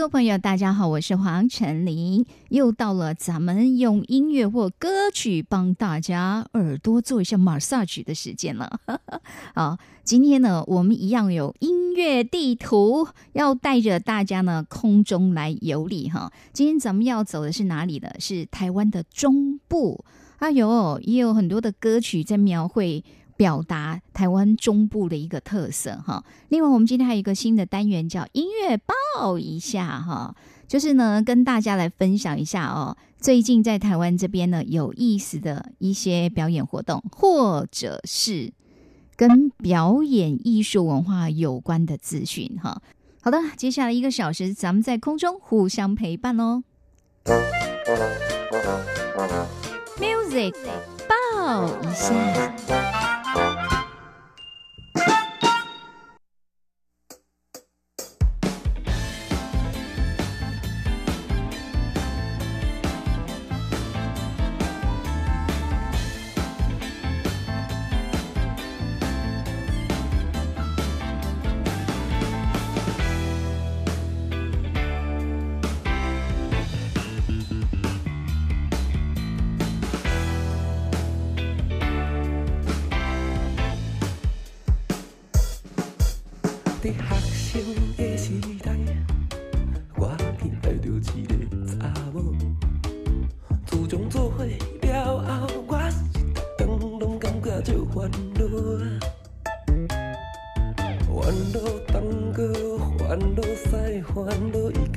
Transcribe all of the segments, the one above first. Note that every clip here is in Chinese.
各位朋友，大家好，我是黄晨林，又到了咱们用音乐或歌曲帮大家耳朵做一下 massage 的时间了。好，今天呢，我们一样有音乐地图，要带着大家呢空中来游历哈。今天咱们要走的是哪里呢？是台湾的中部。哎呦，也有很多的歌曲在描绘。表达台湾中部的一个特色哈。另外，我们今天还有一个新的单元叫音乐报一下哈，就是呢跟大家来分享一下哦，最近在台湾这边呢有意思的一些表演活动，或者是跟表演艺术文化有关的资讯哈。好的，接下来一个小时，咱们在空中互相陪伴哦。Music 抱一下。的客笑嘅時代，我偏愛着一個查某。自從做伙了後，我一天攏感覺足煩惱啊，煩惱東哥，煩惱西，煩惱。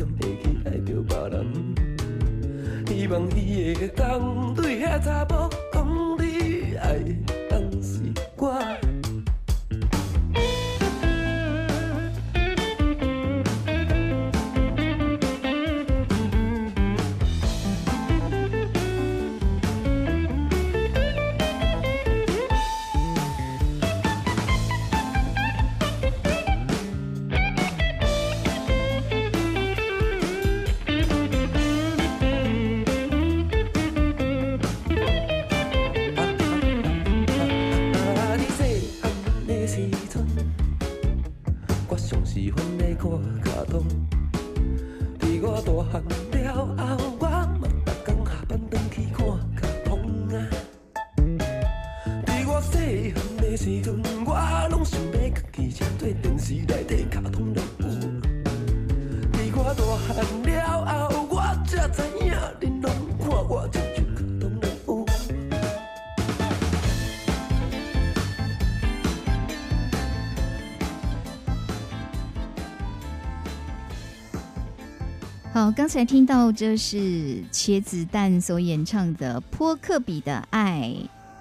好，刚才听到这是茄子蛋所演唱的《坡克比的爱》。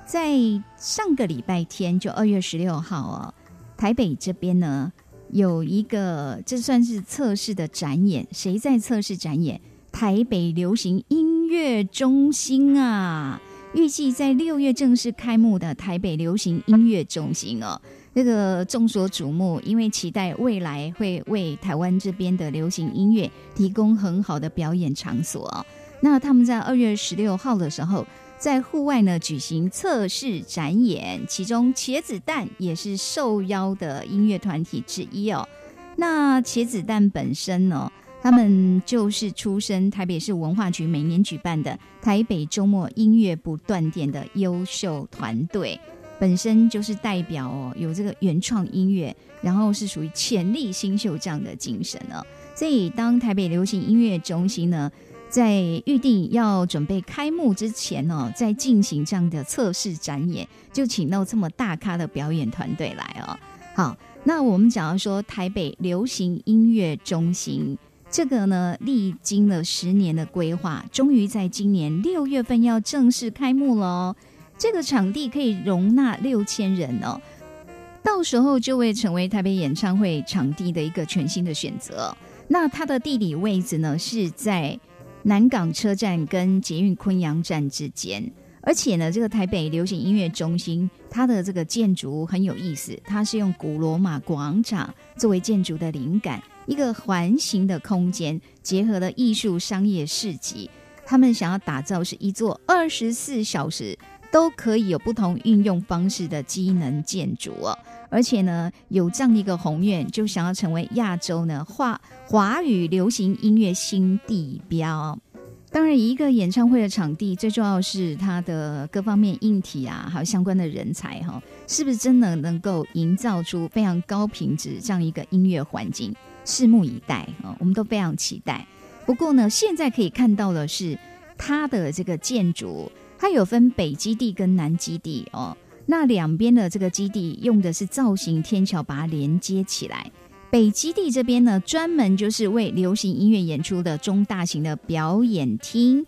在上个礼拜天，就二月十六号哦，台北这边呢有一个，这算是测试的展演。谁在测试展演？台北流行音乐中心啊，预计在六月正式开幕的台北流行音乐中心哦。这个众所瞩目，因为期待未来会为台湾这边的流行音乐提供很好的表演场所。那他们在二月十六号的时候，在户外呢举行测试展演，其中茄子蛋也是受邀的音乐团体之一哦。那茄子蛋本身呢，他们就是出身台北市文化局每年举办的台北周末音乐不断电的优秀团队。本身就是代表哦，有这个原创音乐，然后是属于潜力新秀这样的精神哦。所以当台北流行音乐中心呢，在预定要准备开幕之前呢，在进行这样的测试展演，就请到这么大咖的表演团队来哦。好，那我们讲到说台北流行音乐中心这个呢，历经了十年的规划，终于在今年六月份要正式开幕了。这个场地可以容纳六千人哦，到时候就会成为台北演唱会场地的一个全新的选择。那它的地理位置呢，是在南港车站跟捷运昆阳站之间。而且呢，这个台北流行音乐中心，它的这个建筑很有意思，它是用古罗马广场作为建筑的灵感，一个环形的空间，结合了艺术、商业、市集。他们想要打造是一座二十四小时都可以有不同运用方式的机能建筑哦。而且呢，有这样的一个宏愿，就想要成为亚洲呢华华语流行音乐新地标。当然，一个演唱会的场地最重要是它的各方面硬体啊，还有相关的人才哈，是不是真的能够营造出非常高品质这样一个音乐环境？拭目以待啊，我们都非常期待。不过呢，现在可以看到的是它的这个建筑，它有分北基地跟南基地哦。那两边的这个基地用的是造型天桥把它连接起来。北基地这边呢，专门就是为流行音乐演出的中大型的表演厅，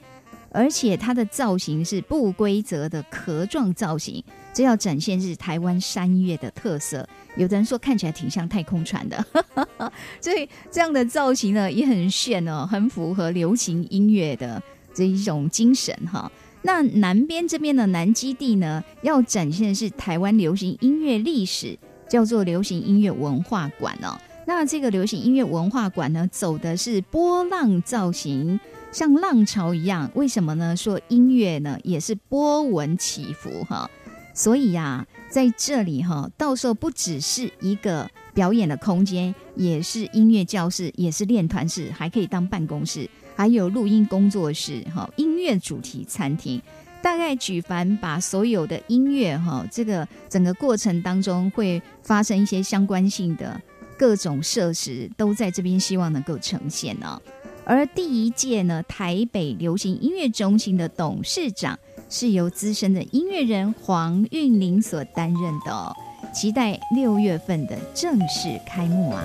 而且它的造型是不规则的壳状造型，这要展现是台湾山岳的特色。有的人说看起来挺像太空船的，所以这样的造型呢也很炫哦，很符合流行音乐的这一种精神哈。那南边这边的南基地呢，要展现的是台湾流行音乐历史，叫做流行音乐文化馆哦。那这个流行音乐文化馆呢，走的是波浪造型，像浪潮一样。为什么呢？说音乐呢也是波纹起伏哈。所以呀，在这里哈，到时候不只是一个表演的空间，也是音乐教室，也是练团室，还可以当办公室，还有录音工作室哈，音乐主题餐厅。大概举凡把所有的音乐哈，这个整个过程当中会发生一些相关性的。各种设施都在这边，希望能够呈现哦。而第一届呢，台北流行音乐中心的董事长是由资深的音乐人黄韵玲所担任的哦。期待六月份的正式开幕啊！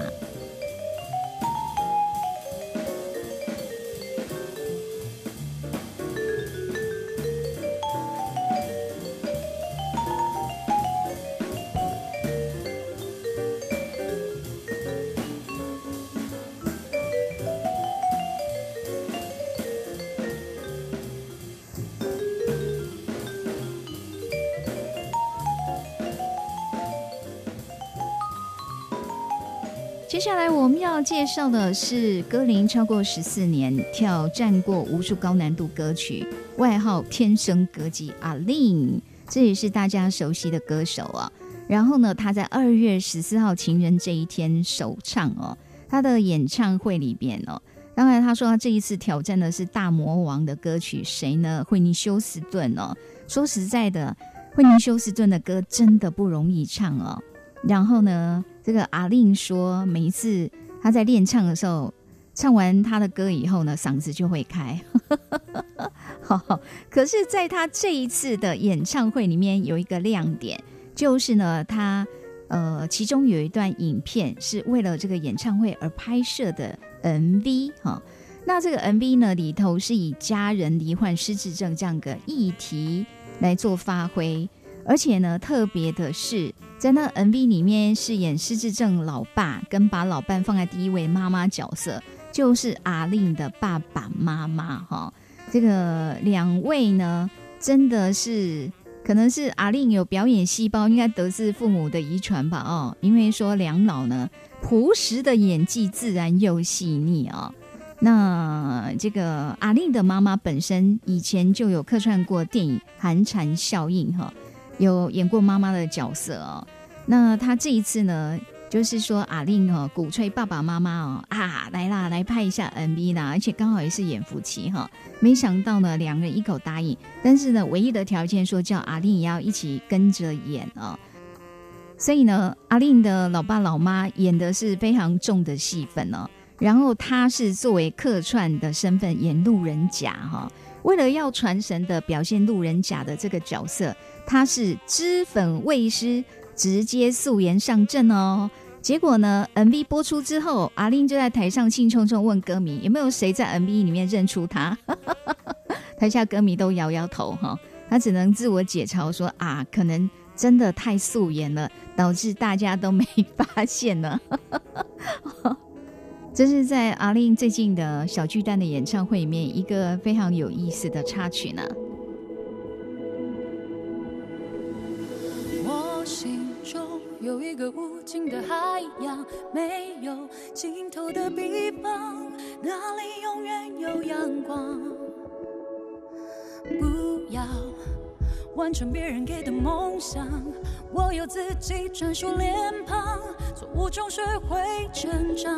接下来我们要介绍的是歌龄超过十四年、挑战过无数高难度歌曲，外号“天生歌姬”阿令，这也是大家熟悉的歌手啊。然后呢，他在二月十四号情人这一天首唱哦，他的演唱会里边哦，当然他说他这一次挑战的是大魔王的歌曲，谁呢？惠妮休斯顿哦。说实在的，惠妮休斯顿的歌真的不容易唱哦。然后呢？这个阿令说，每一次他在练唱的时候，唱完他的歌以后呢，嗓子就会开。好，可是在他这一次的演唱会里面有一个亮点，就是呢，他呃，其中有一段影片是为了这个演唱会而拍摄的 MV 哈。那这个 MV 呢里头是以家人罹患失智症这样个议题来做发挥，而且呢，特别的是。在那 MV 里面饰演失智症老爸，跟把老伴放在第一位妈妈角色，就是阿令的爸爸妈妈哈。这个两位呢，真的是可能是阿令有表演细胞，应该得自父母的遗传吧哦。因为说两老呢，朴实的演技自然又细腻啊。那这个阿令的妈妈本身以前就有客串过电影《寒蝉效应》哈。有演过妈妈的角色哦，那他这一次呢，就是说阿令哦，鼓吹爸爸妈妈哦啊，来啦，来拍一下 MV 啦，而且刚好也是演夫妻哈，没想到呢，两人一口答应，但是呢，唯一的条件说叫阿令也要一起跟着演哦，所以呢，阿令的老爸老妈演的是非常重的戏份哦，然后他是作为客串的身份演路人甲哈，为了要传神的表现路人甲的这个角色。他是脂粉未施，直接素颜上阵哦。结果呢，MV 播出之后，阿令就在台上兴冲冲问歌迷有没有谁在 MV 里面认出他。台下歌迷都摇摇头哈，他只能自我解嘲说啊，可能真的太素颜了，导致大家都没发现呢。这是在阿令最近的小巨蛋的演唱会里面一个非常有意思的插曲呢。我心中有一个无尽的海洋，没有尽头的地方，那里永远有阳光。不要完成别人给的梦想，我有自己专属脸庞，错误中学会成长。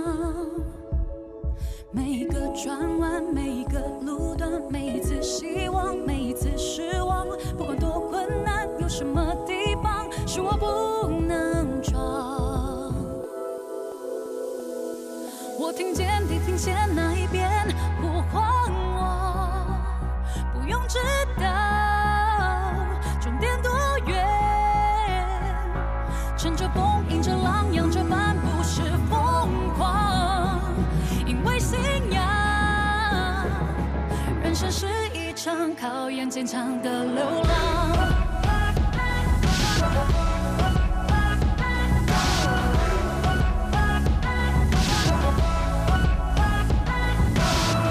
每一个转弯，每一个路段，每一次希望，每一次失望，不管多困难，有什么地方是我不能闯？我听见地平线那考验坚强的流浪。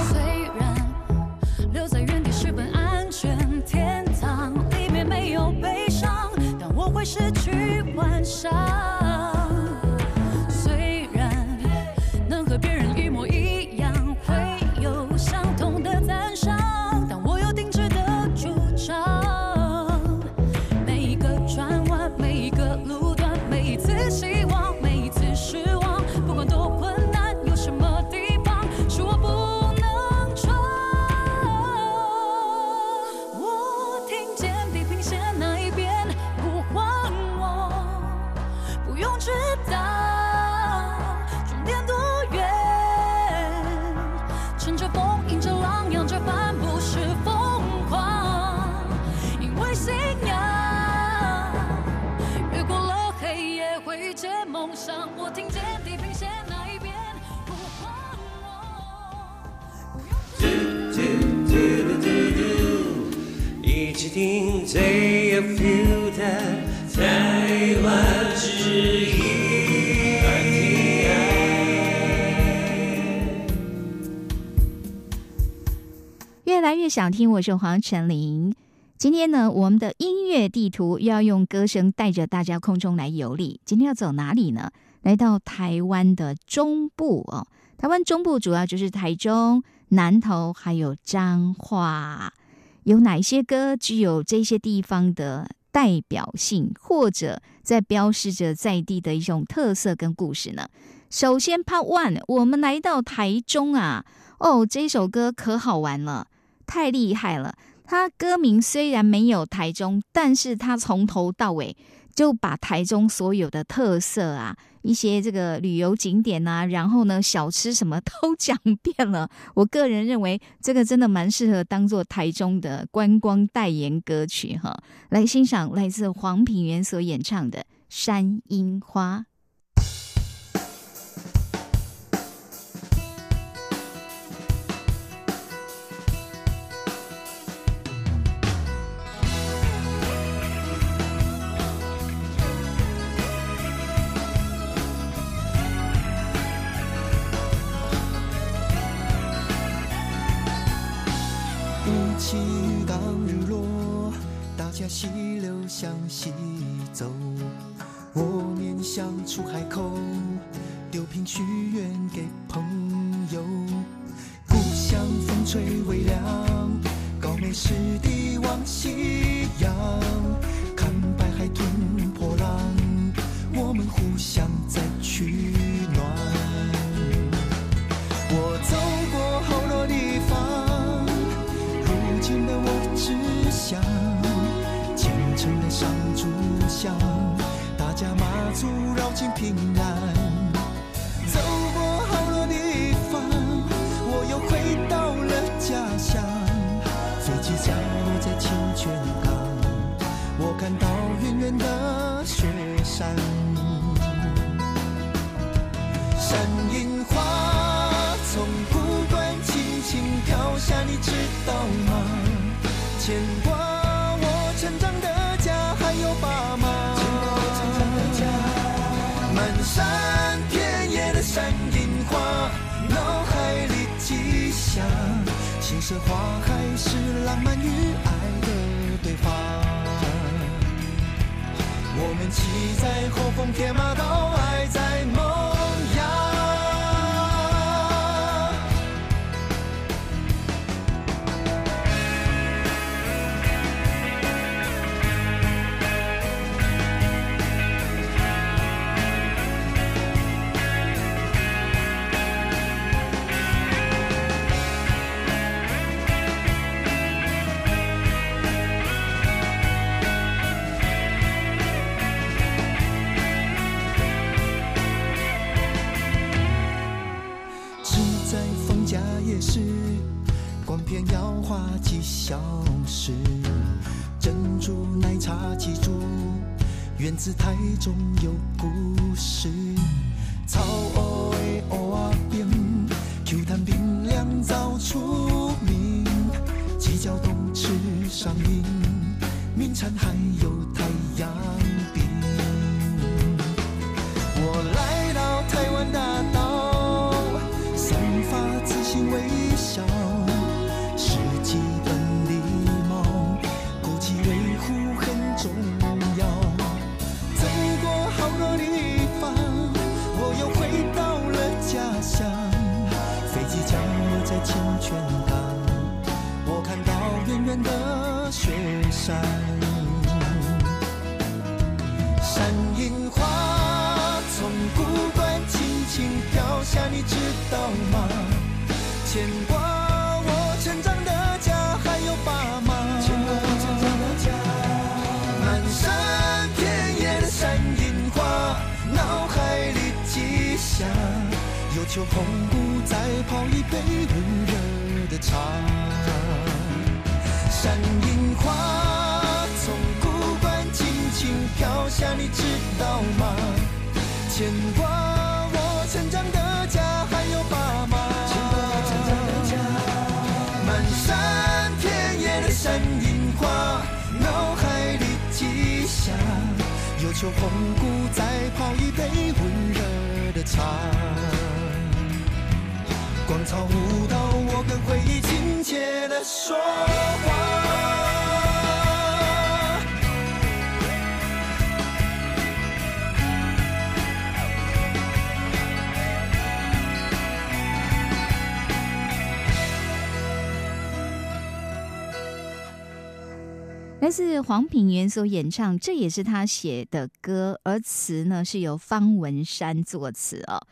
虽然留在原地是本安全天堂，里面没有悲伤，但我会失去幻想。一起听 JFU 的台湾之音。越来越想听，我是黄晨林。今天呢，我们的音乐地图又要用歌声带着大家空中来游历。今天要走哪里呢？来到台湾的中部哦。台湾中部主要就是台中、南投还有彰化。有哪一些歌具有这些地方的代表性，或者在标示着在地的一种特色跟故事呢？首先，Part One，我们来到台中啊。哦，这首歌可好玩了，太厉害了！它歌名虽然没有台中，但是它从头到尾就把台中所有的特色啊，一些这个旅游景点啊，然后呢小吃什么都讲遍了。我个人认为这个真的蛮适合当做台中的观光代言歌曲哈。来欣赏来自黄品源所演唱的《山樱花》。心事花开是浪漫与爱的对话。我们骑在火风铁马，到爱在源自台中有故事。求红姑再泡一杯温热的茶。山樱花从古关轻轻飘下，你知道吗？牵挂我成长的家，还有爸妈。牵挂我成长的家。漫山遍野的山樱花，脑海里记下。有求红姑再泡一杯温热的茶。广场舞蹈，我跟回忆亲切的说话。来自黄品源所演唱，这也是他写的歌，而词呢是由方文山作词哦。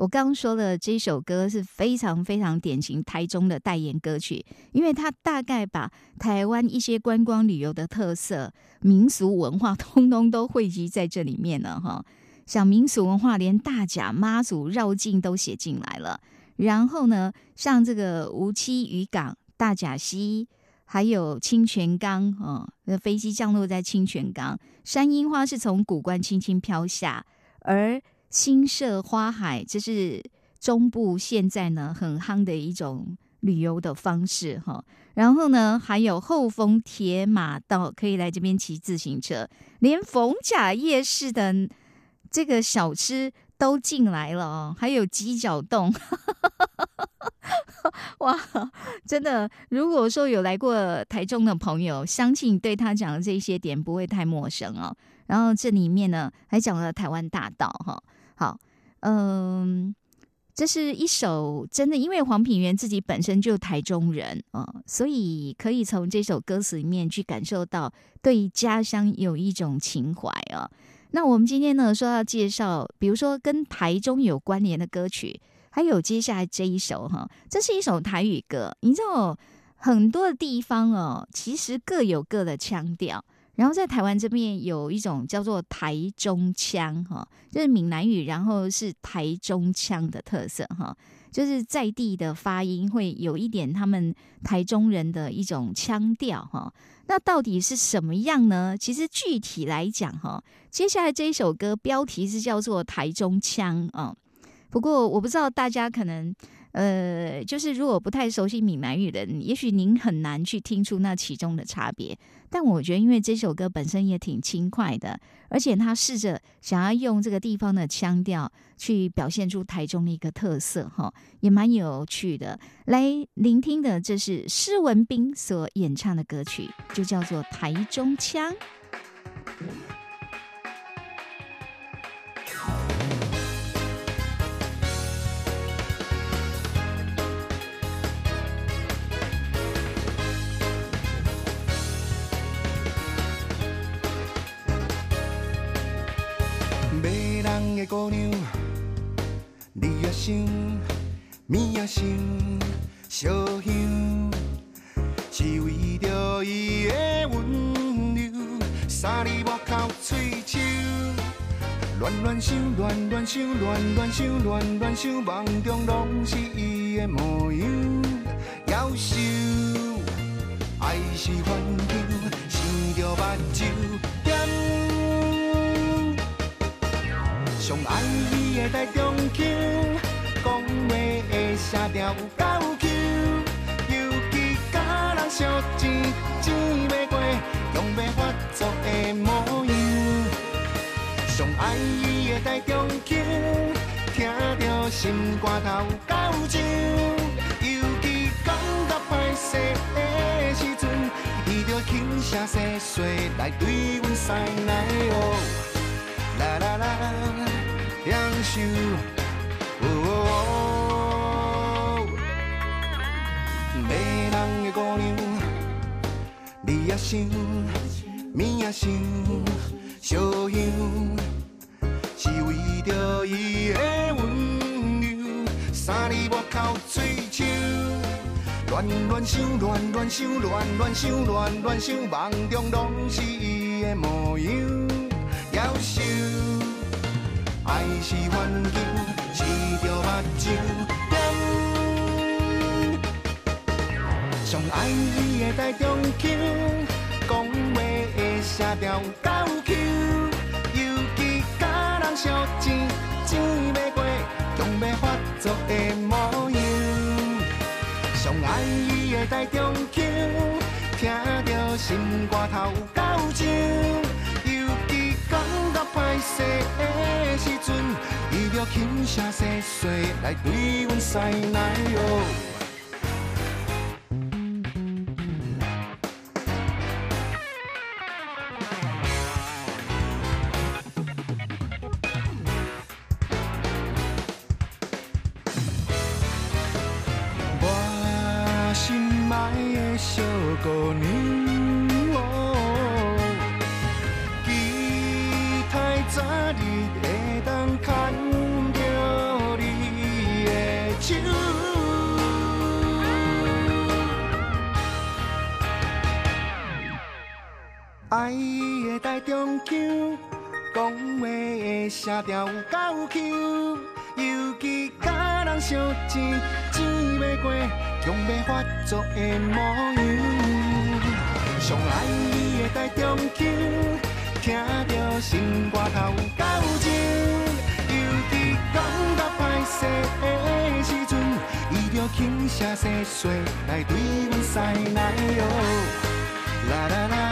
我刚刚说的，这首歌是非常非常典型台中的代言歌曲，因为它大概把台湾一些观光旅游的特色、民俗文化，通通都汇集在这里面了哈。像民俗文化，连大甲妈祖绕境都写进来了。然后呢，像这个无期渔港、大甲溪。还有清泉岗哦，那飞机降落在清泉岗，山樱花是从古关轻轻飘下，而新社花海这是中部现在呢很夯的一种旅游的方式哈。然后呢，还有后丰铁马道可以来这边骑自行车，连逢甲夜市的这个小吃都进来了哦，还有鸡脚冻。哇，真的！如果说有来过台中的朋友，相信对他讲的这些点不会太陌生哦。然后这里面呢，还讲了台湾大道哈。好，嗯，这是一首真的，因为黄品源自己本身就台中人啊，所以可以从这首歌词里面去感受到对家乡有一种情怀啊。那我们今天呢，说要介绍，比如说跟台中有关联的歌曲。还有接下来这一首哈，这是一首台语歌。你知道很多的地方哦，其实各有各的腔调。然后在台湾这边有一种叫做台中腔哈，就是闽南语，然后是台中腔的特色哈，就是在地的发音会有一点他们台中人的一种腔调哈。那到底是什么样呢？其实具体来讲哈，接下来这一首歌标题是叫做台中腔啊。不过我不知道大家可能。呃，就是如果不太熟悉闽南语的，也许您很难去听出那其中的差别。但我觉得，因为这首歌本身也挺轻快的，而且他试着想要用这个地方的腔调去表现出台中的一个特色，哈，也蛮有趣的。来聆听的，这是施文斌所演唱的歌曲，就叫做《台中腔》。的姑娘，你也想，面也想，烧香，是为着伊的温柔，三字外口嘴手，乱乱想，乱乱想，乱乱想，乱乱想，梦中拢是伊的模样，夭寿，爱是环球，想着目睭上爱伊的台中腔，讲话的声调有够 Q，尤其甲人烧钱钱袂过，强要发作的模样。上爱伊的台中腔，听着心肝头够痒，尤其感觉歹势的时阵，伊着轻声细细来对阮塞奶哦，啦啦啦。享受，哦哦哦迷人的姑娘，你也想，面也想，烧香，是为着伊的温柔，三字外口嘴手，乱乱想，乱乱想，乱乱想，乱乱想，梦中拢是伊的模样，夭寿。爱是环球，试着目睭点。上爱伊的台中腔，讲话的声调够 Q，尤其甲人烧钱钱袂过，强要发作的模样。上爱伊的台中腔，听着心肝头够痒。歹势的时阵，伊着轻声细细来对阮塞奶哟。我心爱的小狗声调有够 Q，尤其甲人相钱钱袂过，强要发作的模样。上爱伊的台中腔，听着心肝头有够情，尤其感觉歹势的时阵，伊着轻声细细来对阮塞奶哟，啦啦啦。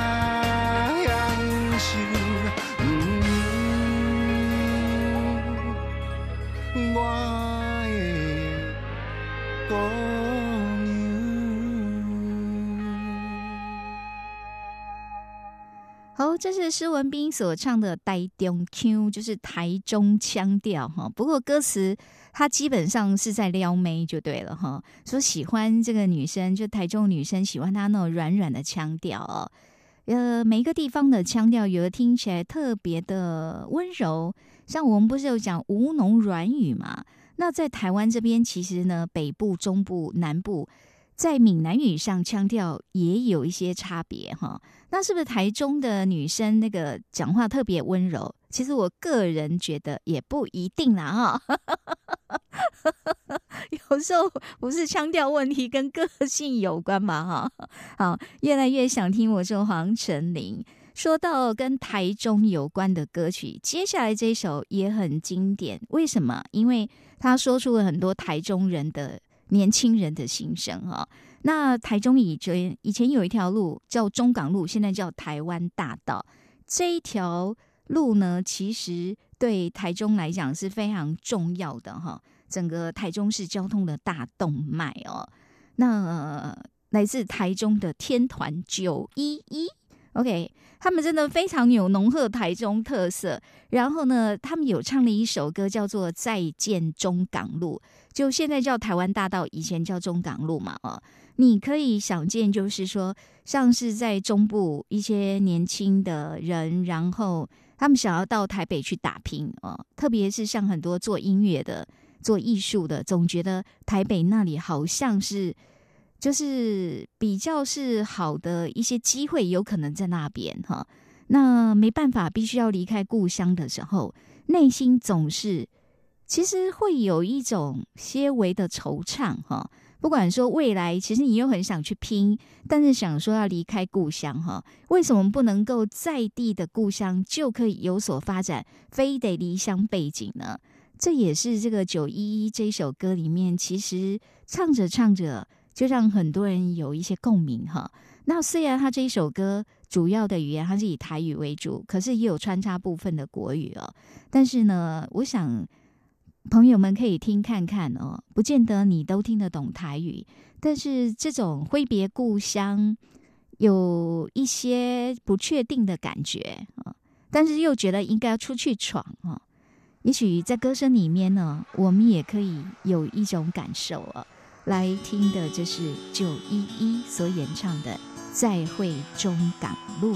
这是施文斌所唱的《台中腔》，就是台中腔调哈。不过歌词他基本上是在撩妹就对了哈，说喜欢这个女生，就台中女生喜欢她那种软软的腔调哦。呃，每一个地方的腔调，有的听起来特别的温柔，像我们不是有讲吴侬软语嘛？那在台湾这边，其实呢，北部、中部、南部，在闽南语上腔调也有一些差别哈。那是不是台中的女生那个讲话特别温柔？其实我个人觉得也不一定啦哈。有时候不是腔调问题，跟个性有关嘛哈。好，越来越想听我说黄成林。说到跟台中有关的歌曲，接下来这首也很经典。为什么？因为他说出了很多台中人的年轻人的心声啊。那台中以前以前有一条路叫中港路，现在叫台湾大道。这一条路呢，其实对台中来讲是非常重要的哈。整个台中市交通的大动脉哦。那来自台中的天团九一一。OK，他们真的非常有浓厚台中特色。然后呢，他们有唱了一首歌，叫做《再见中港路》，就现在叫台湾大道，以前叫中港路嘛。哦，你可以想见，就是说，像是在中部一些年轻的人，然后他们想要到台北去打拼哦，特别是像很多做音乐的、做艺术的，总觉得台北那里好像是。就是比较是好的一些机会，有可能在那边哈。那没办法，必须要离开故乡的时候，内心总是其实会有一种些微的惆怅哈。不管说未来，其实你又很想去拼，但是想说要离开故乡哈，为什么不能够在地的故乡就可以有所发展，非得离乡背景呢？这也是这个九一一这首歌里面，其实唱着唱着。就让很多人有一些共鸣哈。那虽然他这一首歌主要的语言还是以台语为主，可是也有穿插部分的国语哦。但是呢，我想朋友们可以听看看哦，不见得你都听得懂台语，但是这种挥别故乡，有一些不确定的感觉啊，但是又觉得应该要出去闯啊。也许在歌声里面呢，我们也可以有一种感受啊。来听的，就是九一一所演唱的《再会中港路》。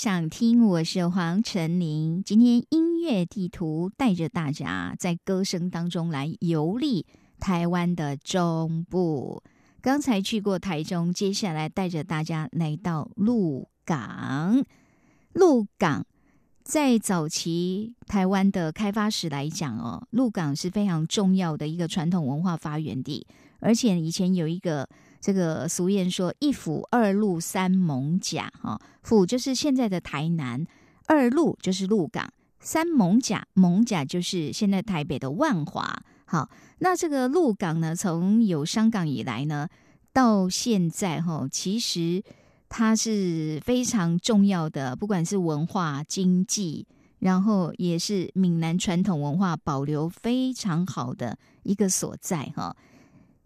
想听，我是黄晨林。今天音乐地图带着大家在歌声当中来游历台湾的中部。刚才去过台中，接下来带着大家来到鹿港。鹿港在早期台湾的开发史来讲哦，鹿港是非常重要的一个传统文化发源地，而且以前有一个。这个俗谚说“一府二鹿三艋甲”哈，府就是现在的台南，二鹿就是鹿港，三艋甲，艋甲就是现在台北的万华。好，那这个鹿港呢，从有香港以来呢，到现在哈，其实它是非常重要的，不管是文化、经济，然后也是闽南传统文化保留非常好的一个所在哈。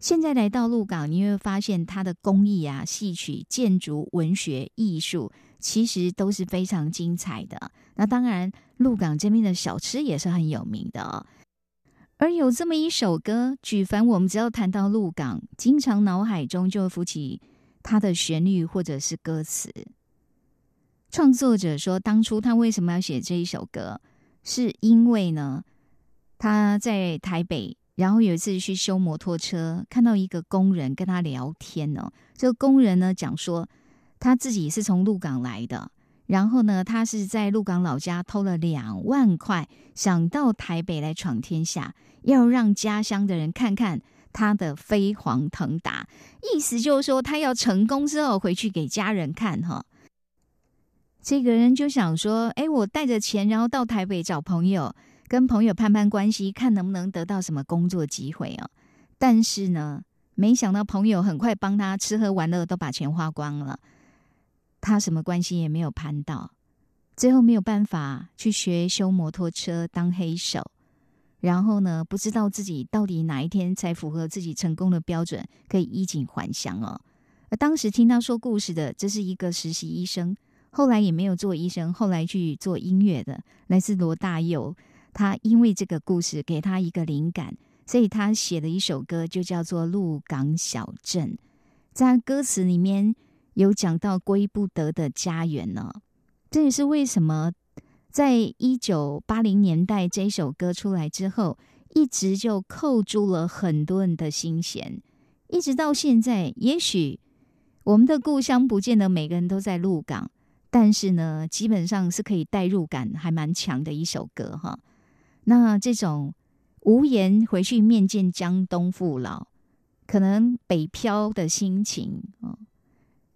现在来到鹿港，你会发现它的工艺啊、戏曲、建筑、文学、艺术，其实都是非常精彩的。那当然，鹿港这边的小吃也是很有名的。而有这么一首歌，举凡我们只要谈到鹿港，经常脑海中就会浮起它的旋律或者是歌词。创作者说，当初他为什么要写这一首歌，是因为呢，他在台北。然后有一次去修摩托车，看到一个工人跟他聊天哦。这个工人呢讲说，他自己是从鹿港来的，然后呢，他是在鹿港老家偷了两万块，想到台北来闯天下，要让家乡的人看看他的飞黄腾达。意思就是说，他要成功之后回去给家人看哈。这个人就想说，哎，我带着钱，然后到台北找朋友。跟朋友攀攀关系，看能不能得到什么工作机会哦。但是呢，没想到朋友很快帮他吃喝玩乐，都把钱花光了，他什么关系也没有攀到，最后没有办法去学修摩托车当黑手。然后呢，不知道自己到底哪一天才符合自己成功的标准，可以衣锦还乡哦。而当时听他说故事的，这是一个实习医生，后来也没有做医生，后来去做音乐的，来自罗大佑。他因为这个故事给他一个灵感，所以他写了一首歌，就叫做《鹿港小镇》。在歌词里面有讲到归不得的家园呢。这也是为什么在一九八零年代这首歌出来之后，一直就扣住了很多人的心弦，一直到现在。也许我们的故乡不见得每个人都在鹿港，但是呢，基本上是可以代入感还蛮强的一首歌哈。那这种无言回去面见江东父老，可能北漂的心情啊，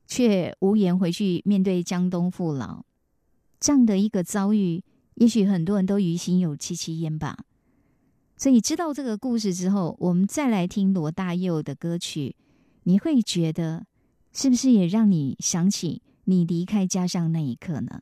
却无言回去面对江东父老，这样的一个遭遇，也许很多人都于心有戚戚焉吧。所以知道这个故事之后，我们再来听罗大佑的歌曲，你会觉得是不是也让你想起你离开家乡那一刻呢？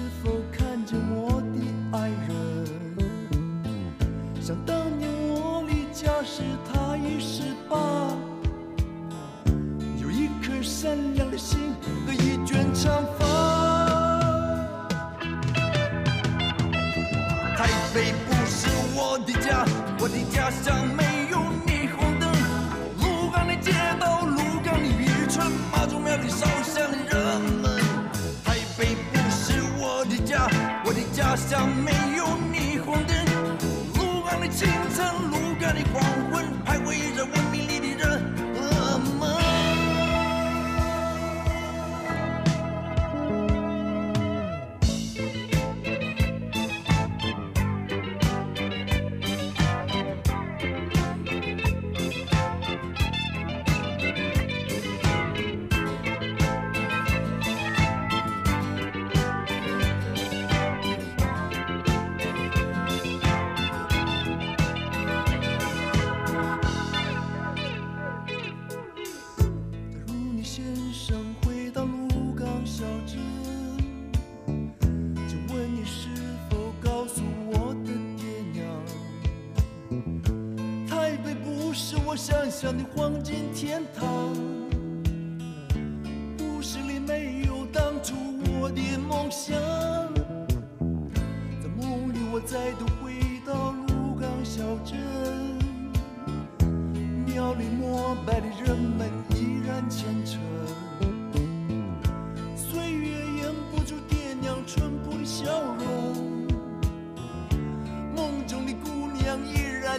善良的心和一卷长发。台北不是我的家，我的家乡没有霓虹灯。鹿港的街道，鹿港的渔村，妈祖庙里烧香的人们。台北不是我的家，我的家乡没有霓虹灯。清晨，鹿港的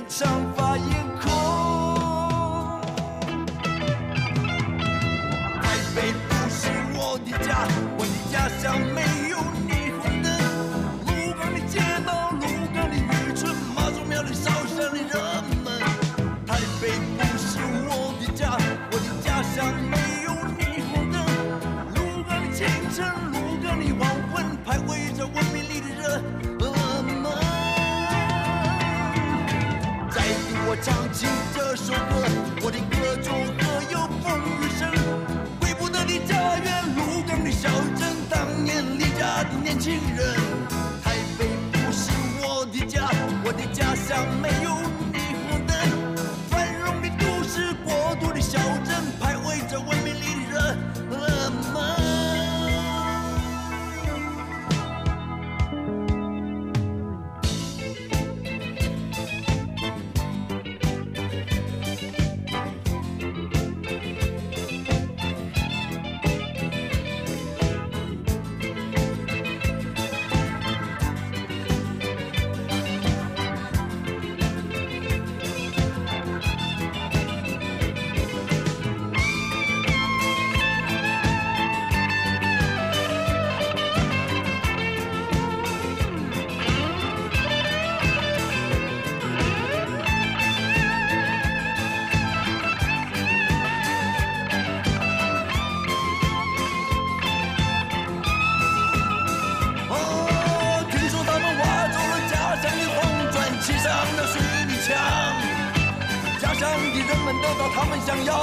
依然这首歌，我的歌中歌有风雨声？回不得的家园，鹿港的小镇，当年离家的年轻人。台北不是我的家，我的家乡没有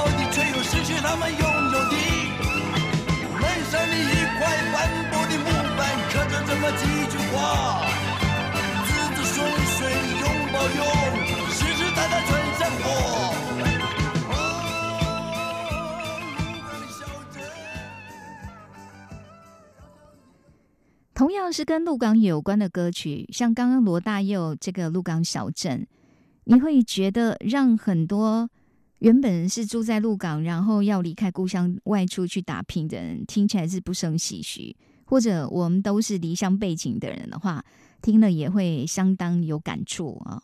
他们想要的，却又失去他们拥有的。门上的一块斑驳的木板，刻着这么几句话：子子孙孙永保佑，世世代代传香火。哦，鹿港的小镇。同样是跟鹿港有关的歌曲，像刚刚罗大佑这个《鹿港小镇》，你会觉得让很多原本是住在鹿港，然后要离开故乡外出去打拼的人，听起来是不胜唏嘘；或者我们都是离乡背景的人的话，听了也会相当有感触啊。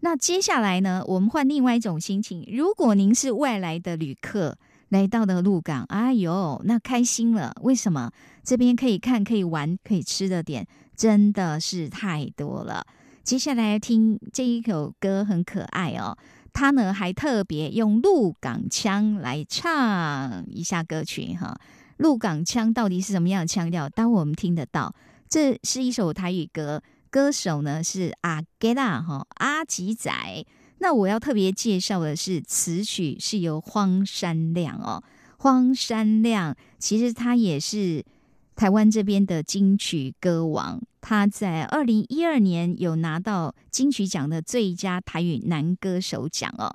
那接下来呢，我们换另外一种心情。如果您是外来的旅客，来到了鹿港，哎呦，那开心了。为什么？这边可以看、可以玩、可以吃的点真的是太多了。接下来听这一首歌很可爱哦，他呢还特别用鹿港腔来唱一下歌曲哈。鹿港腔到底是什么样的腔调？当我们听得到，这是一首台语歌，歌手呢是阿吉拉哈阿吉仔。那我要特别介绍的是词曲是由荒山亮哦，荒山亮其实他也是台湾这边的金曲歌王，他在二零一二年有拿到金曲奖的最佳台语男歌手奖哦。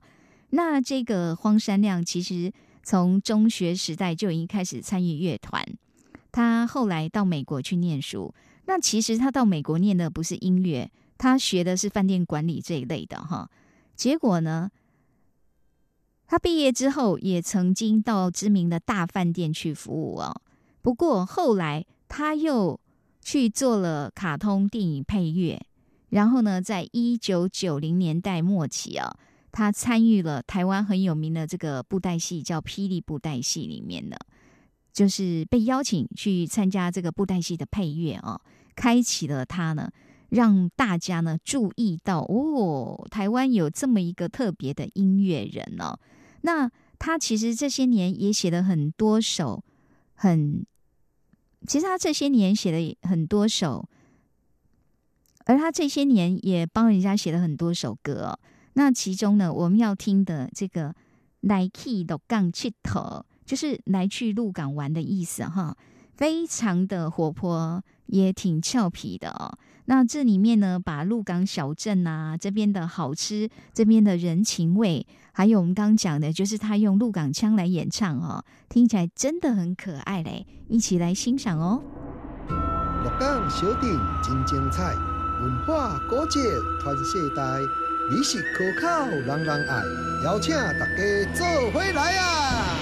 那这个荒山亮其实从中学时代就已经开始参与乐团，他后来到美国去念书。那其实他到美国念的不是音乐，他学的是饭店管理这一类的哈。结果呢，他毕业之后也曾经到知名的大饭店去服务哦。不过后来他又去做了卡通电影配乐，然后呢，在一九九零年代末期啊，他参与了台湾很有名的这个布袋戏，叫《霹雳布袋戏》里面的，就是被邀请去参加这个布袋戏的配乐哦，开启了他呢。让大家呢注意到哦，台湾有这么一个特别的音乐人哦。那他其实这些年也写了很多首很，其实他这些年写了很多首，而他这些年也帮人家写了很多首歌、那其中呢，我们要听的这个“来去的港七头”，就是来去鹿港玩的意思哈。非常的活泼，也挺俏皮的哦。那这里面呢，把鹿港小镇啊这边的好吃，这边的人情味，还有我们刚刚讲的，就是他用鹿港腔来演唱哦，听起来真的很可爱嘞，一起来欣赏哦。鹿港小镇真精彩，文化古迹传世代，美食可口人人爱，邀请大家做回来啊！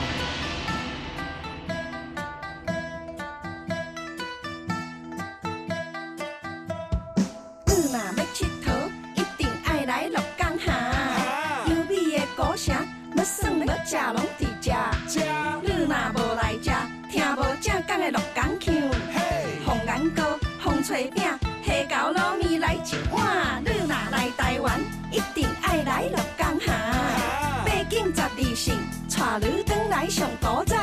你若要佚佗，一定爱来鹿港下。优美的古城，要耍要食拢伫遮。你若无来遮，听无正港的鹿港腔。红眼糕、红脆饼、虾饺卤面来一碗。你若来台湾，一定爱来鹿港下。八景十二胜，带你转来上古早。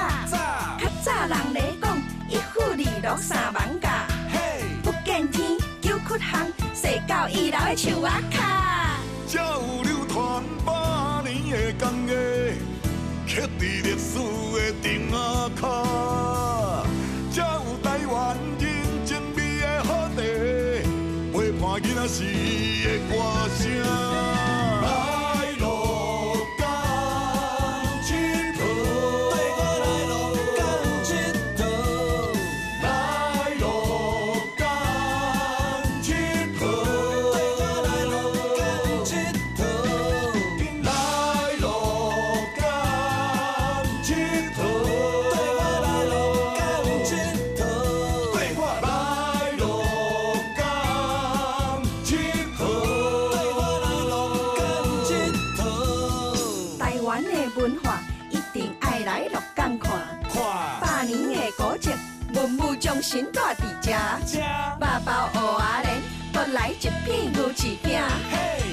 较早人咧讲，一户二鹿三艋甲。不见天，九曲巷，细到二楼的树仔卡。才有流传百年的工艺，刻伫历史一片牛翅饼。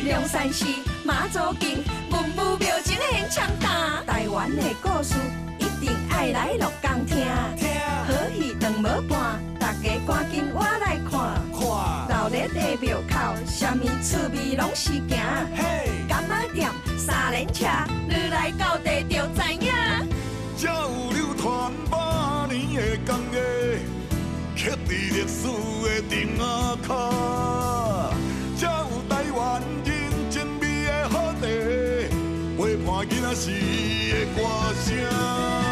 龙山寺马祖经，文武庙前的现场打。台湾的故事一定爱来鹿港听，好戏长无半，大家赶紧我来看。看闹热的庙口，什么趣味拢是行。柑仔店、三轮车，你来到地就知影。才有流传百年的工艺，刻伫历史的顶仔卡。才有台湾人真味的好地，陪伴囡仔时的歌声。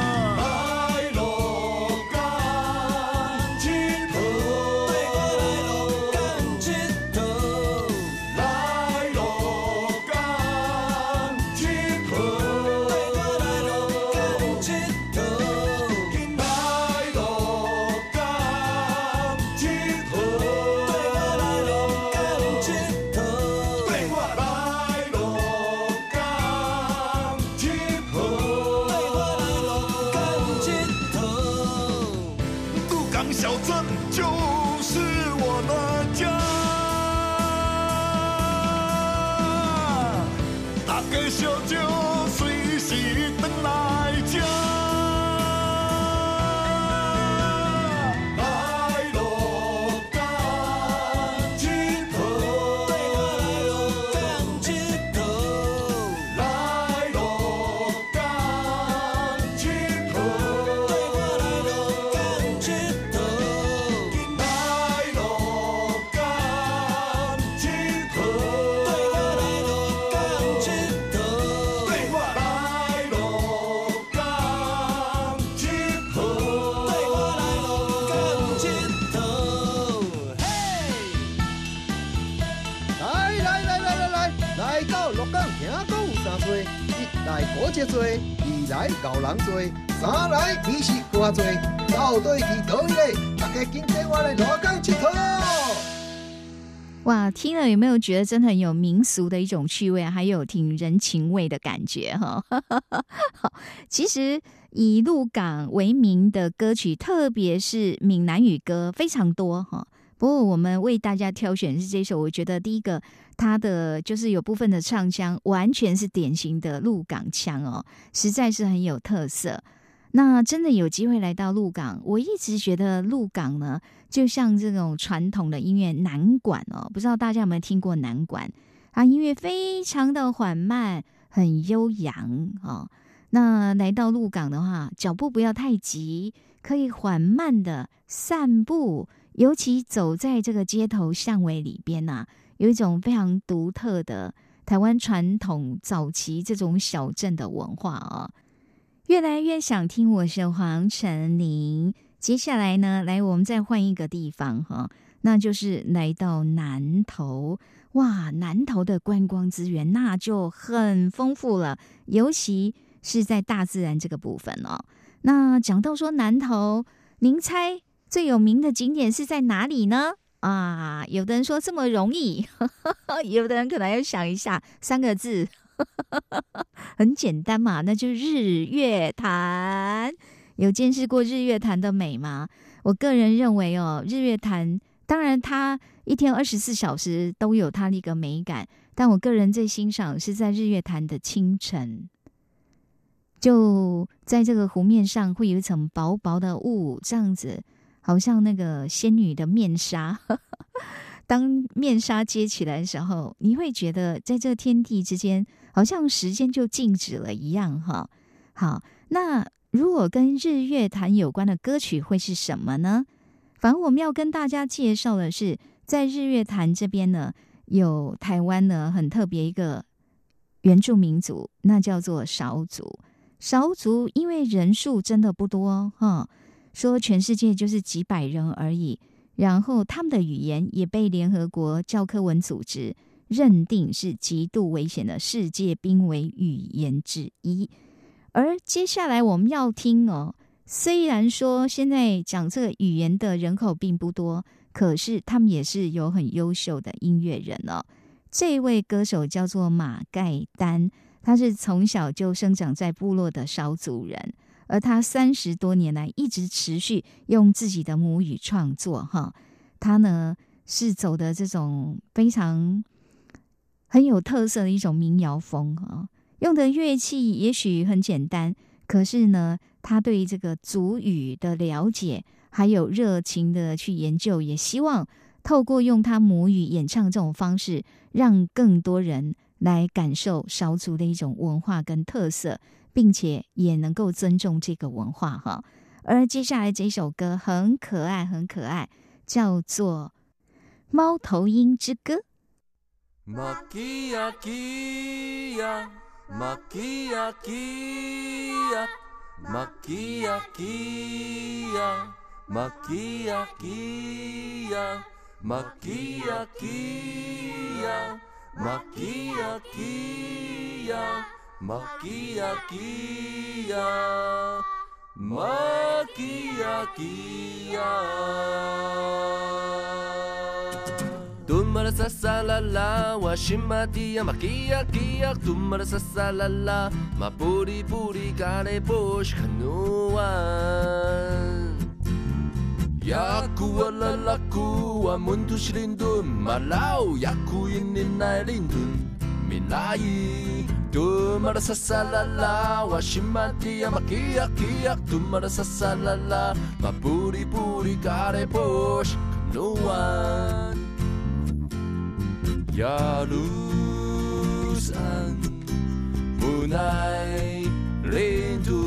有没有觉得真的很有民俗的一种趣味，还有挺人情味的感觉哈？好，其实以鹿港为名的歌曲，特别是闽南语歌非常多哈。不过我们为大家挑选是这首，我觉得第一个它的就是有部分的唱腔完全是典型的鹿港腔哦，实在是很有特色。那真的有机会来到鹿港，我一直觉得鹿港呢，就像这种传统的音乐南管哦，不知道大家有没有听过南管？啊，音乐非常的缓慢，很悠扬哦。那来到鹿港的话，脚步不要太急，可以缓慢的散步，尤其走在这个街头巷尾里边呐、有一种非常独特的台湾传统早期这种小镇的文化啊、越来越想听，我是黄晨林。接下来呢，来我们再换一个地方哈，那就是来到南投。哇，南投的观光资源那就很丰富了，尤其是在大自然这个部分哦。那讲到说南投，您猜最有名的景点是在哪里呢？啊，有的人说这么容易，有的人可能要想一下，三个字，很简单嘛，那就日月潭。有见识过日月潭的美吗？我个人认为哦，日月潭当然它一天二十四小时都有它的一个美感，但我个人最欣赏是在日月潭的清晨，就在这个湖面上会有一层薄薄的雾，这样子好像那个仙女的面纱。当面纱揭起来的时候，你会觉得在这天地之间，好像时间就静止了一样哈。好，那如果跟日月潭有关的歌曲会是什么呢？反正我们要跟大家介绍的是，在日月潭这边呢，有台湾呢很特别一个原住民族，那叫做少族。少族因为人数真的不多哈，说全世界就是几百人而已。然后他们的语言也被联合国教科文组织认定是极度危险的世界濒危语言之一。而接下来我们要听哦，虽然说现在讲这个语言的人口并不多，可是他们也是有很优秀的音乐人哦。这位歌手叫做马盖丹，他是从小就生长在部落的少族人，而他三十多年来一直持续用自己的母语创作。哈，他呢是走的这种非常很有特色的一种民谣风啊。用的乐器也许很简单，可是呢，他对这个族语的了解，还有热情的去研究，也希望透过用他母语演唱这种方式，让更多人来感受少族的一种文化跟特色，并且也能够尊重这个文化哈。而接下来这首歌很可爱，很可爱，叫做《猫头鹰之歌》。Makia kia, makia kia, makia kia, makia kia, makia kia, makia kia, makia kia, makia kia. Tumara sa sa la la, wa shimatia makia kia. Tumara sa sa la la, ma puri puri kare bush kanuan. Yaku la la ku wa muntu shrindun malau yaku ininai lindun minai. Tumara sa sa la la, wa shimatia makia kia. Tumara sa sa la la, ma puri puri kare bush kanuan. ja luz an munai rindu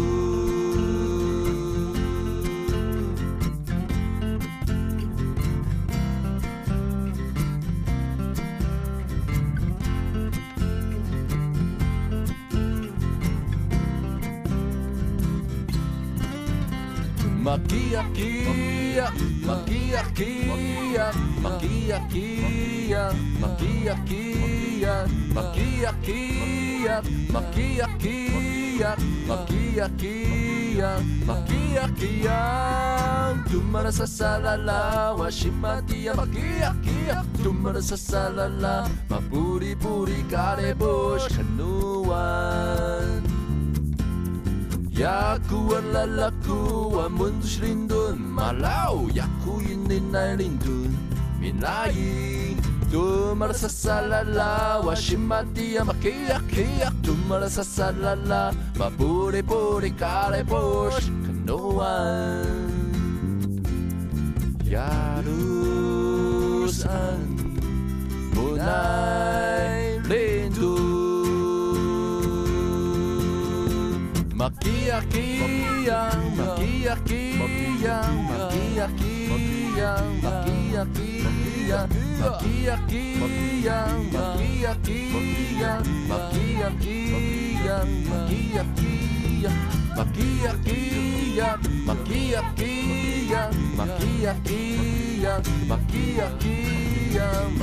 Magia, magia, magia, magia, magia. Makia, kia, Makiakia, makiakia, makiakia, makiakia, makiakia. Tumara sa salala, washimatia makiakia. Tumara sa salala, mapuri-puri kare bush kanuan. Yaku lalaku wa mundus rindun, malau yaku yinin rindun, minayin. Tu sa salala, washimatia makia kia. Tu me la salala, ma puri kare push kanoa. Yarusan, bunai lindu. Makia kia. Makiyakiyan, makiyakiyan, makiyakiyan, makiyakiyan, makiyakiyan, makiyakiyan, makiyakiyan, makiyakiyan,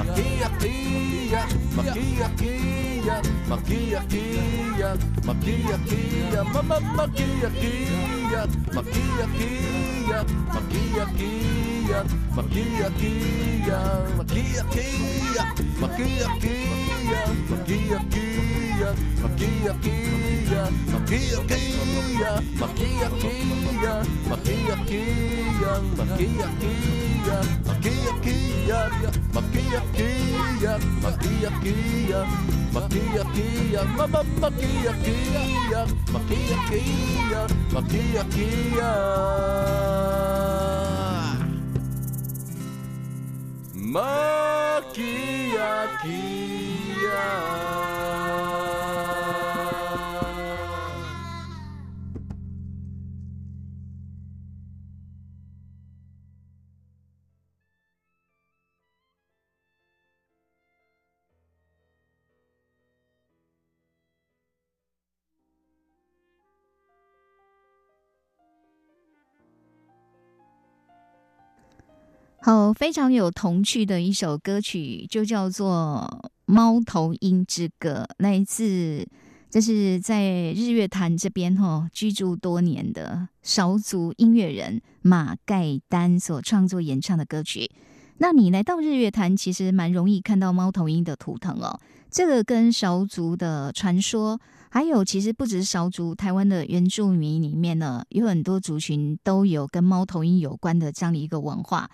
makiyakiyan, makiyakiyan, makiyakiyan, makiyakiyan, mama makiyakiyan, makiyakiyan, makiyakiyan magia, magia, guía, magia, guía, magia, guía, magia, guía, magia, guía, magia, guía, magia, guía, magia, guía, magia, guía, magia, guía, magia, guía, magia, guía, magia, guía, mamá, magia, guía, magia, guía, magia, guía. Makiakia. 好，非常有童趣的一首歌曲，就叫做《猫头鹰之歌》。来自，这是在日月潭这边哈居住多年的少族音乐人马盖丹所创作演唱的歌曲。那你来到日月潭，其实蛮容易看到猫头鹰的图腾哦。这个跟少族的传说，还有其实不只是少族，台湾的原住民里面呢，有很多族群都有跟猫头鹰有关的这样的一个文化。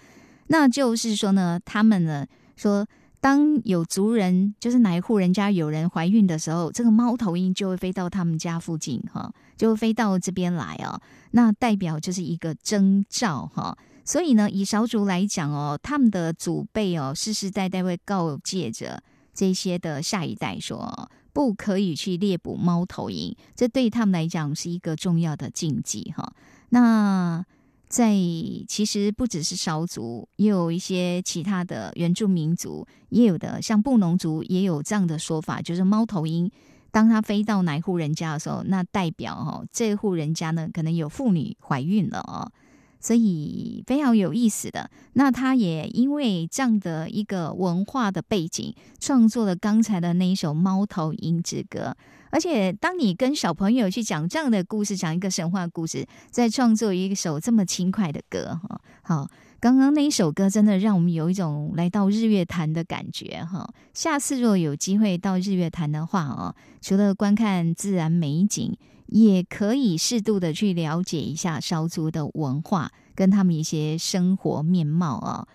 那就是说呢，他们呢说，当有族人，就是哪一户人家有人怀孕的时候，这个猫头鹰就会飞到他们家附近，哈，就会飞到这边来哦。那代表就是一个征兆，哈。所以呢，以少族来讲哦，他们的祖辈哦，世世代代会告诫着这些的下一代说，不可以去猎捕猫头鹰，这对他们来讲是一个重要的禁忌，哈。那。在其实不只是少族，也有一些其他的原住民族，也有的像布农族也有这样的说法，就是猫头鹰当它飞到哪户人家的时候，那代表哈这户人家呢可能有妇女怀孕了哦，所以非常有意思的。那他也因为这样的一个文化的背景，创作了刚才的那一首《猫头鹰之歌》。而且，当你跟小朋友去讲这样的故事，讲一个神话故事，在创作一首这么轻快的歌，哈，好，刚刚那一首歌真的让我们有一种来到日月潭的感觉，哈。下次若有机会到日月潭的话，哦，除了观看自然美景，也可以适度的去了解一下烧族的文化，跟他们一些生活面貌啊。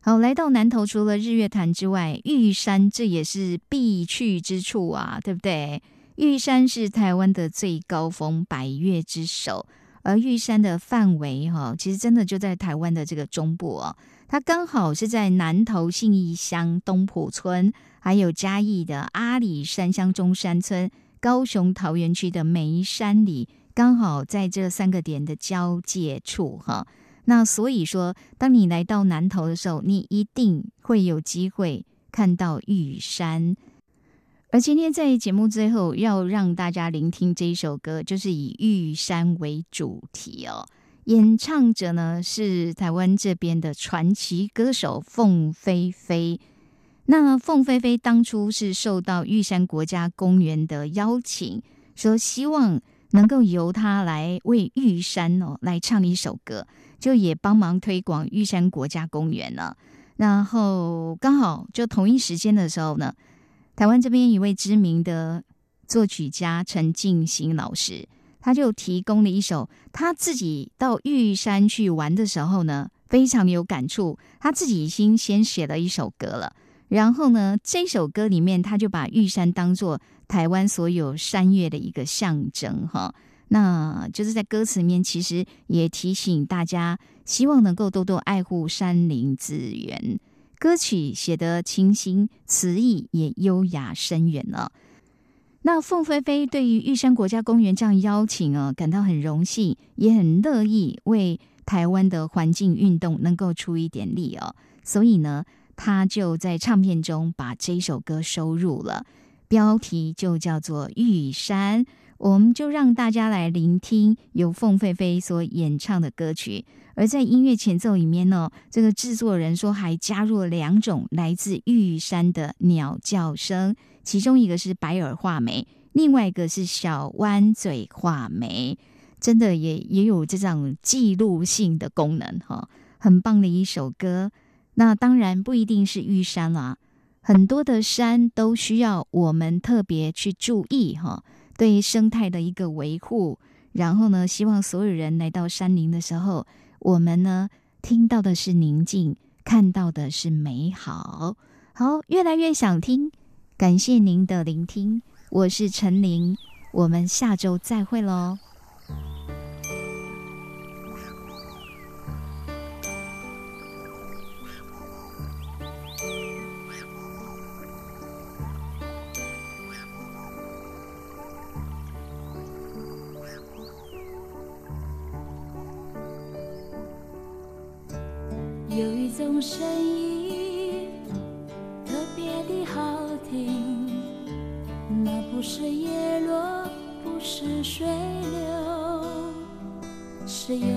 好，来到南投，除了日月潭之外，玉山这也是必去之处啊，对不对？玉山是台湾的最高峰，百岳之首。而玉山的范围，哈，其实真的就在台湾的这个中部哦。它刚好是在南投信义乡东埔村，还有嘉义的阿里山乡中山村、高雄桃园区的梅山里，刚好在这三个点的交界处，哈。那所以说，当你来到南投的时候，你一定会有机会看到玉山。而今天在节目最后要让大家聆听这一首歌，就是以玉山为主题哦。演唱者呢是台湾这边的传奇歌手凤飞飞。那凤飞飞当初是受到玉山国家公园的邀请，说希望能够由他来为玉山哦来唱一首歌，就也帮忙推广玉山国家公园了。然后刚好就同一时间的时候呢。台湾这边一位知名的作曲家陈进兴老师，他就提供了一首他自己到玉山去玩的时候呢，非常有感触。他自己已经先写了一首歌了，然后呢，这首歌里面他就把玉山当做台湾所有山岳的一个象征，哈。那就是在歌词面，其实也提醒大家，希望能够多多爱护山林资源。歌曲写得清新，词意也优雅深远了。那凤飞飞对于玉山国家公园这样邀请啊，感到很荣幸，也很乐意为台湾的环境运动能够出一点力哦，所以呢，他就在唱片中把这首歌收入了，标题就叫做《玉山》。我们就让大家来聆听由凤飞飞所演唱的歌曲。而在音乐前奏里面呢，这个制作人说还加入了两种来自玉山的鸟叫声，其中一个是白耳画眉，另外一个是小弯嘴画眉，真的也也有这种记录性的功能哈，很棒的一首歌。那当然不一定是玉山啦，很多的山都需要我们特别去注意哈。对生态的一个维护，然后呢，希望所有人来到山林的时候，我们呢听到的是宁静，看到的是美好。好，越来越想听，感谢您的聆听，我是陈琳，我们下周再会喽。有一种声音特别的好听，那不是叶落，不是水流，是有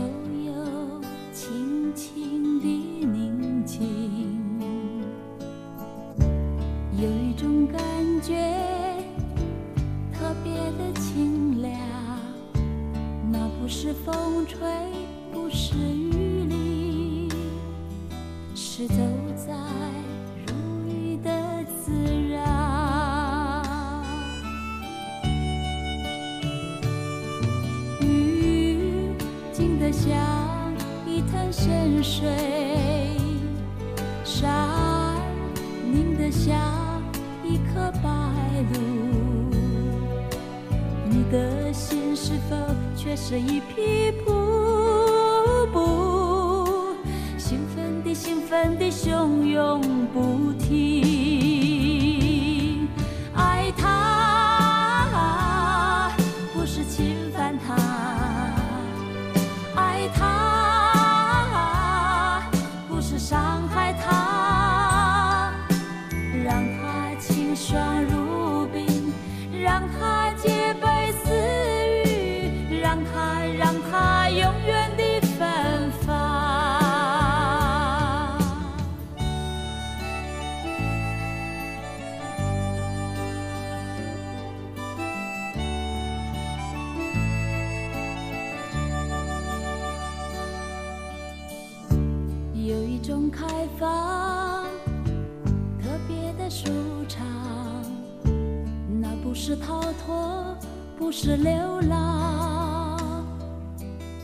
是逃脱，不是流浪，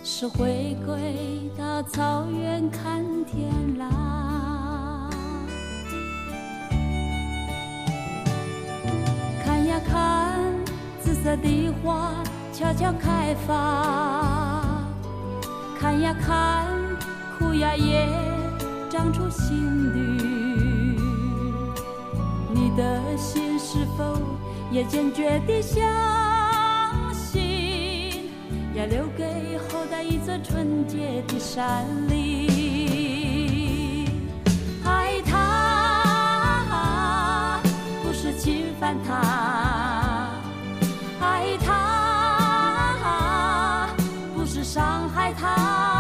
是回归到草原看天狼。看呀看，紫色的花悄悄开放。看呀看，枯呀叶长出新绿。你的心是否也坚决地相信，要留给后代一座纯洁的山林？爱他，不是侵犯他；爱他，不是伤害他。让他